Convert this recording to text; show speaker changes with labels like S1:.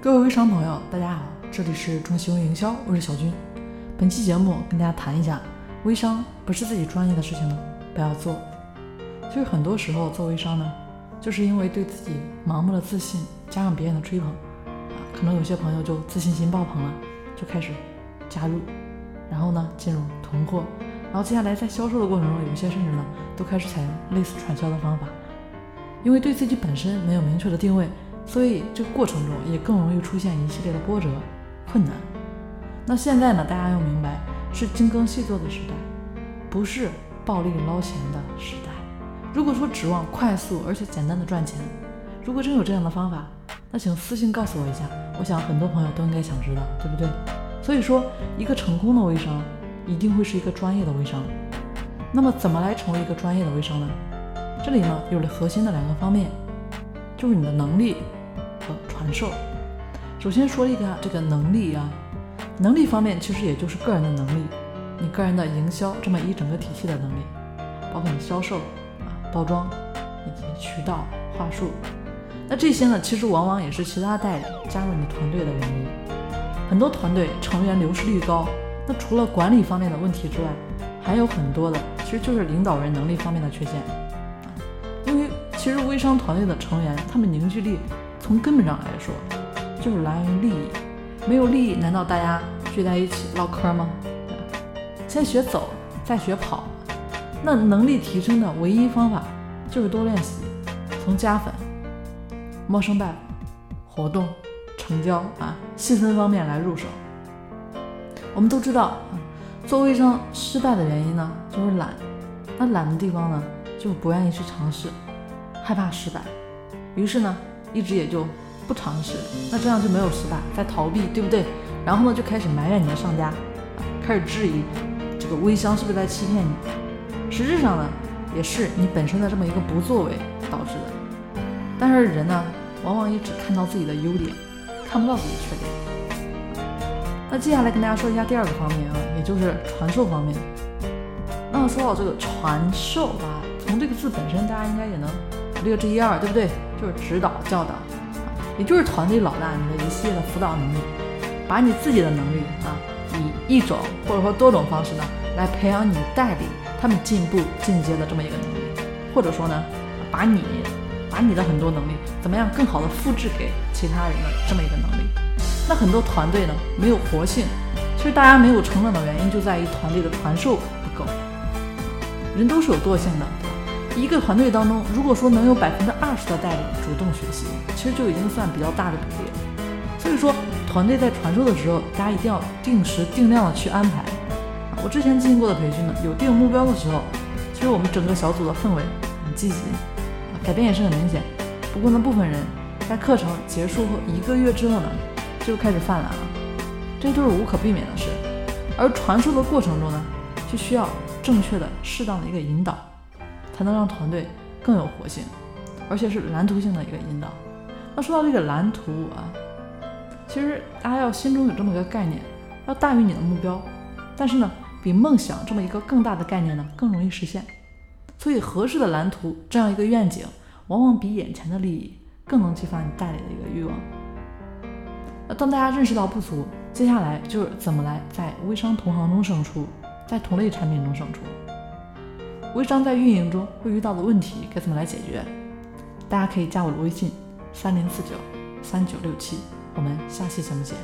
S1: 各位微商朋友，大家好，这里是中西微营销，我是小军。本期节目跟大家谈一下，微商不是自己专业的事情呢，不要做。其实很多时候做微商呢，就是因为对自己盲目的自信，加上别人的吹捧，啊，可能有些朋友就自信心爆棚了，就开始加入，然后呢进入囤货，然后接下来在销售的过程中，有些甚至呢都开始采用类似传销的方法，因为对自己本身没有明确的定位。所以这个过程中也更容易出现一系列的波折、困难。那现在呢，大家要明白，是精耕细作的时代，不是暴力捞钱的时代。如果说指望快速而且简单的赚钱，如果真有这样的方法，那请私信告诉我一下。我想很多朋友都应该想知道，对不对？所以说，一个成功的微商一定会是一个专业的微商。那么，怎么来成为一个专业的微商呢？这里呢，有了核心的两个方面，就是你的能力。传授，首先说一下这个能力啊，能力方面其实也就是个人的能力，你个人的营销这么一整个体系的能力，包括你销售啊、包装以及渠道话术，那这些呢，其实往往也是其他代理加入你团队的原因。很多团队成员流失率高，那除了管理方面的问题之外，还有很多的其实就是领导人能力方面的缺陷。因为其实微商团队的成员，他们凝聚力。从根本上来说，就是来源于利益。没有利益，难道大家聚在一起唠嗑吗？先学走，再学跑。那能力提升的唯一方法就是多练习，从加粉、陌生拜访活动、成交啊细分方面来入手。我们都知道，做微商失败的原因呢，就是懒。那懒的地方呢，就不愿意去尝试，害怕失败。于是呢。一直也就不尝试，那这样就没有失败，在逃避，对不对？然后呢，就开始埋怨你的上家，开始质疑这个微商是不是在欺骗你。实质上呢，也是你本身的这么一个不作为导致的。但是人呢，往往也只看到自己的优点，看不到自己的缺点。那接下来跟大家说一下第二个方面啊，也就是传授方面。那说到这个传授啊，从这个字本身，大家应该也能略知一二，对不对？就是指导教导，也就是团队老大你的一系列的辅导能力，把你自己的能力啊，以一种或者说多种方式呢，来培养你代理他们进步进阶的这么一个能力，或者说呢，把你把你的很多能力怎么样更好的复制给其他人的这么一个能力。那很多团队呢没有活性，其实大家没有成长的原因就在于团队的传授不够。人都是有惰性的。一个团队当中，如果说能有百分之二十的代理主动学习，其实就已经算比较大的比例。所以说，团队在传授的时候，大家一定要定时定量的去安排。我之前进行过的培训呢，有定目标的时候，其实我们整个小组的氛围很积极，改变也是很明显。不过呢，部分人在课程结束后一个月之后呢，就开始犯懒了，这都是无可避免的事。而传授的过程中呢，就需要正确的、适当的一个引导。才能让团队更有活性，而且是蓝图性的一个引导。那说到这个蓝图啊，其实大家要心中有这么一个概念，要大于你的目标，但是呢，比梦想这么一个更大的概念呢更容易实现。所以合适的蓝图这样一个愿景，往往比眼前的利益更能激发你代理的一个欲望。那当大家认识到不足，接下来就是怎么来在微商同行中胜出，在同类产品中胜出。微商在运营中会遇到的问题该怎么来解决？大家可以加我的微信：三零四九三九六七，我们下期节目见。